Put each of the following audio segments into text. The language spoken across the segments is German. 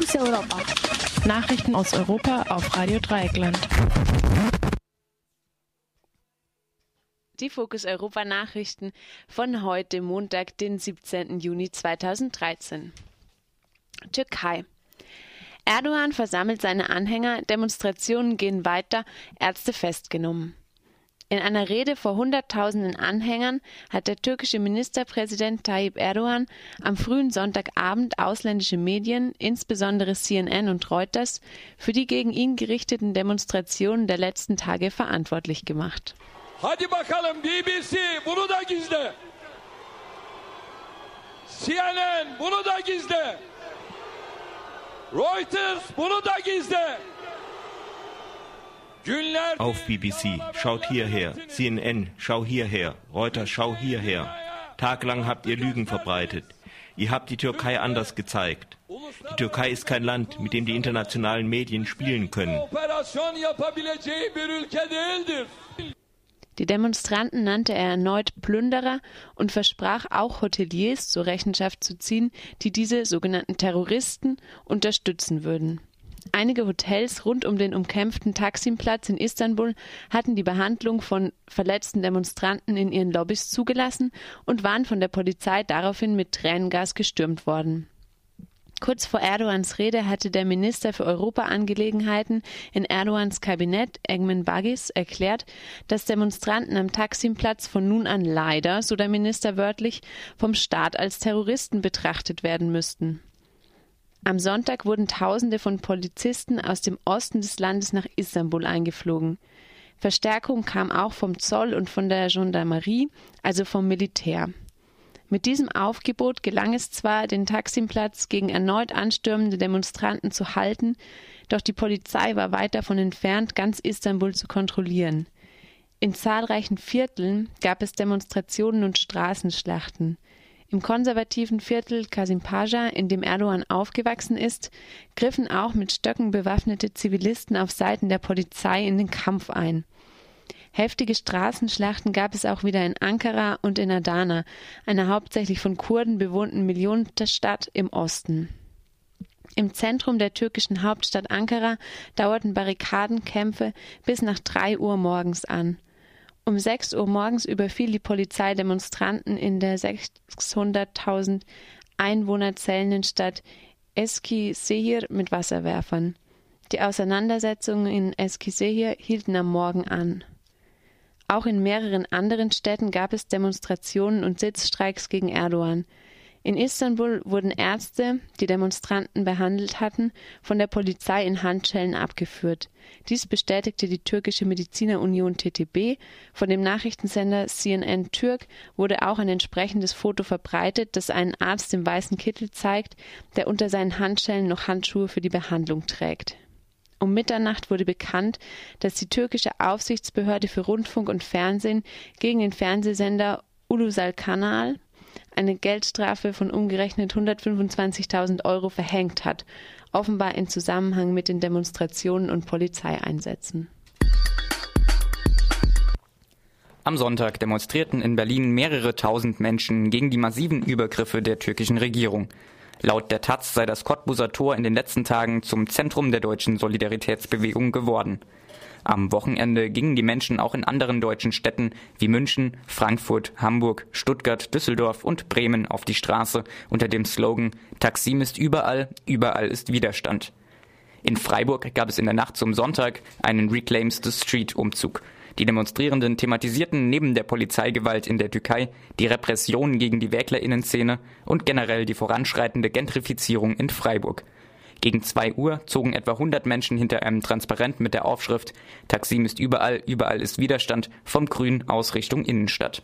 Fokus Europa. Nachrichten aus Europa auf Radio Dreieckland. Die Fokus Europa Nachrichten von heute Montag, den 17. Juni 2013. Türkei. Erdogan versammelt seine Anhänger, Demonstrationen gehen weiter, Ärzte festgenommen. In einer Rede vor Hunderttausenden Anhängern hat der türkische Ministerpräsident Tayyip Erdogan am frühen Sonntagabend ausländische Medien, insbesondere CNN und Reuters, für die gegen ihn gerichteten Demonstrationen der letzten Tage verantwortlich gemacht. Hadi bakalım BBC bunu da gizle. CNN bunu da gizle. Reuters bunu da gizle. Auf BBC, schaut hierher. CNN, schau hierher. Reuters, schau hierher. Taglang habt ihr Lügen verbreitet. Ihr habt die Türkei anders gezeigt. Die Türkei ist kein Land, mit dem die internationalen Medien spielen können. Die Demonstranten nannte er erneut Plünderer und versprach auch Hoteliers zur Rechenschaft zu ziehen, die diese sogenannten Terroristen unterstützen würden. Einige Hotels rund um den umkämpften Taksimplatz in Istanbul hatten die Behandlung von verletzten Demonstranten in ihren Lobbys zugelassen und waren von der Polizei daraufhin mit Tränengas gestürmt worden. Kurz vor Erdogans Rede hatte der Minister für Europaangelegenheiten in Erdogans Kabinett, Egmen Bagis, erklärt, dass Demonstranten am Taksimplatz von nun an leider, so der Minister wörtlich, vom Staat als Terroristen betrachtet werden müssten. Am Sonntag wurden Tausende von Polizisten aus dem Osten des Landes nach Istanbul eingeflogen. Verstärkung kam auch vom Zoll und von der Gendarmerie, also vom Militär. Mit diesem Aufgebot gelang es zwar, den Taksimplatz gegen erneut anstürmende Demonstranten zu halten, doch die Polizei war weit davon entfernt, ganz Istanbul zu kontrollieren. In zahlreichen Vierteln gab es Demonstrationen und Straßenschlachten. Im konservativen Viertel Kasimpaja, in dem Erdogan aufgewachsen ist, griffen auch mit Stöcken bewaffnete Zivilisten auf Seiten der Polizei in den Kampf ein. Heftige Straßenschlachten gab es auch wieder in Ankara und in Adana, einer hauptsächlich von Kurden bewohnten Millionenstadt im Osten. Im Zentrum der türkischen Hauptstadt Ankara dauerten Barrikadenkämpfe bis nach drei Uhr morgens an. Um 6 Uhr morgens überfiel die Polizei Demonstranten in der 600.000 Einwohner zählenden Stadt Eskisehir mit Wasserwerfern. Die Auseinandersetzungen in Eskisehir hielten am Morgen an. Auch in mehreren anderen Städten gab es Demonstrationen und Sitzstreiks gegen Erdogan. In Istanbul wurden Ärzte, die Demonstranten behandelt hatten, von der Polizei in Handschellen abgeführt. Dies bestätigte die türkische Medizinerunion TTB. Von dem Nachrichtensender CNN Türk wurde auch ein entsprechendes Foto verbreitet, das einen Arzt im weißen Kittel zeigt, der unter seinen Handschellen noch Handschuhe für die Behandlung trägt. Um Mitternacht wurde bekannt, dass die türkische Aufsichtsbehörde für Rundfunk und Fernsehen gegen den Fernsehsender Ulusal Kanal eine Geldstrafe von umgerechnet 125.000 Euro verhängt hat, offenbar in Zusammenhang mit den Demonstrationen und Polizeieinsätzen. Am Sonntag demonstrierten in Berlin mehrere tausend Menschen gegen die massiven Übergriffe der türkischen Regierung. Laut der Taz sei das Cottbuser Tor in den letzten Tagen zum Zentrum der deutschen Solidaritätsbewegung geworden. Am Wochenende gingen die Menschen auch in anderen deutschen Städten wie München, Frankfurt, Hamburg, Stuttgart, Düsseldorf und Bremen auf die Straße unter dem Slogan Taksim ist überall, überall ist Widerstand. In Freiburg gab es in der Nacht zum Sonntag einen Reclaims the Street Umzug. Die Demonstrierenden thematisierten neben der Polizeigewalt in der Türkei die Repression gegen die Wäglerinnenszene und generell die voranschreitende Gentrifizierung in Freiburg. Gegen zwei Uhr zogen etwa 100 Menschen hinter einem Transparent mit der Aufschrift Taksim ist überall, überall ist Widerstand vom Grün aus Richtung Innenstadt.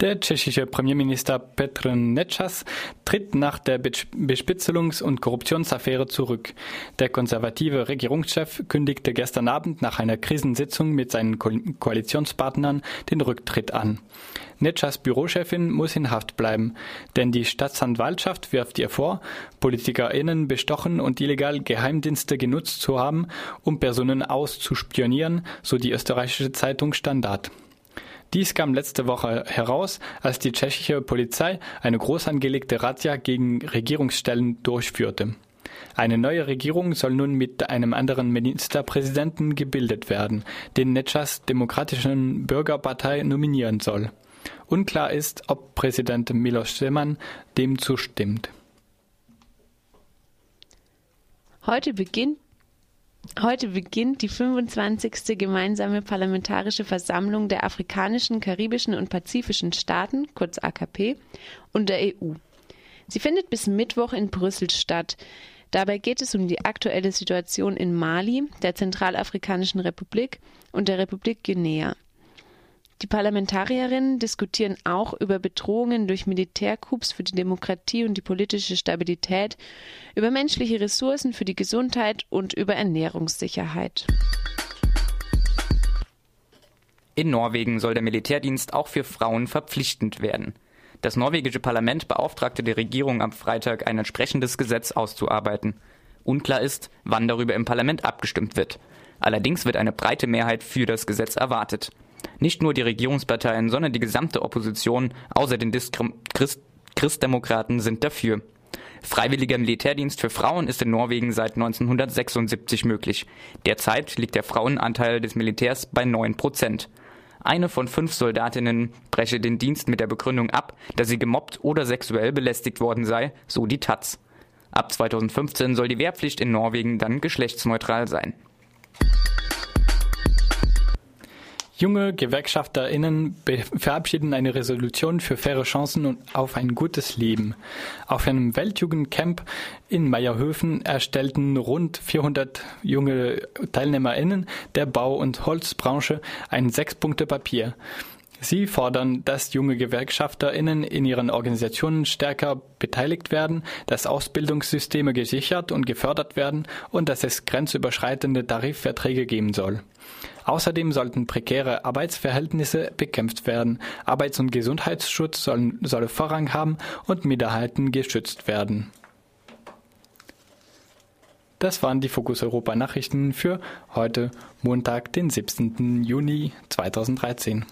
Der tschechische Premierminister Petr Nečas tritt nach der Bespitzelungs- und Korruptionsaffäre zurück. Der konservative Regierungschef kündigte gestern Abend nach einer Krisensitzung mit seinen Ko Koalitionspartnern den Rücktritt an. Netschas Bürochefin muss in Haft bleiben, denn die Staatsanwaltschaft wirft ihr vor, PolitikerInnen bestochen und illegal Geheimdienste genutzt zu haben, um Personen auszuspionieren, so die österreichische Zeitung Standard. Dies kam letzte Woche heraus, als die tschechische Polizei eine groß angelegte Razzia gegen Regierungsstellen durchführte. Eine neue Regierung soll nun mit einem anderen Ministerpräsidenten gebildet werden, den Netschas Demokratischen Bürgerpartei nominieren soll. Unklar ist, ob Präsident Miloš Zeman dem zustimmt. Heute beginnt Heute beginnt die 25. gemeinsame Parlamentarische Versammlung der afrikanischen, karibischen und pazifischen Staaten, kurz AKP, und der EU. Sie findet bis Mittwoch in Brüssel statt. Dabei geht es um die aktuelle Situation in Mali, der Zentralafrikanischen Republik und der Republik Guinea. Die Parlamentarierinnen diskutieren auch über Bedrohungen durch Militärcoups für die Demokratie und die politische Stabilität, über menschliche Ressourcen für die Gesundheit und über Ernährungssicherheit. In Norwegen soll der Militärdienst auch für Frauen verpflichtend werden. Das norwegische Parlament beauftragte die Regierung am Freitag, ein entsprechendes Gesetz auszuarbeiten. Unklar ist, wann darüber im Parlament abgestimmt wird. Allerdings wird eine breite Mehrheit für das Gesetz erwartet. Nicht nur die Regierungsparteien, sondern die gesamte Opposition, außer den Diskrim Christ Christdemokraten, sind dafür. Freiwilliger Militärdienst für Frauen ist in Norwegen seit 1976 möglich. Derzeit liegt der Frauenanteil des Militärs bei 9 Prozent. Eine von fünf Soldatinnen breche den Dienst mit der Begründung ab, dass sie gemobbt oder sexuell belästigt worden sei, so die Taz. Ab 2015 soll die Wehrpflicht in Norwegen dann geschlechtsneutral sein. Junge GewerkschafterInnen verabschieden eine Resolution für faire Chancen und auf ein gutes Leben. Auf einem Weltjugendcamp in Meierhöfen erstellten rund 400 junge TeilnehmerInnen der Bau- und Holzbranche ein Sechs-Punkte-Papier. Sie fordern, dass junge GewerkschafterInnen in ihren Organisationen stärker beteiligt werden, dass Ausbildungssysteme gesichert und gefördert werden und dass es grenzüberschreitende Tarifverträge geben soll. Außerdem sollten prekäre Arbeitsverhältnisse bekämpft werden, Arbeits- und Gesundheitsschutz sollen, soll Vorrang haben und Minderheiten geschützt werden. Das waren die Fokus Europa Nachrichten für heute, Montag, den 17. Juni 2013.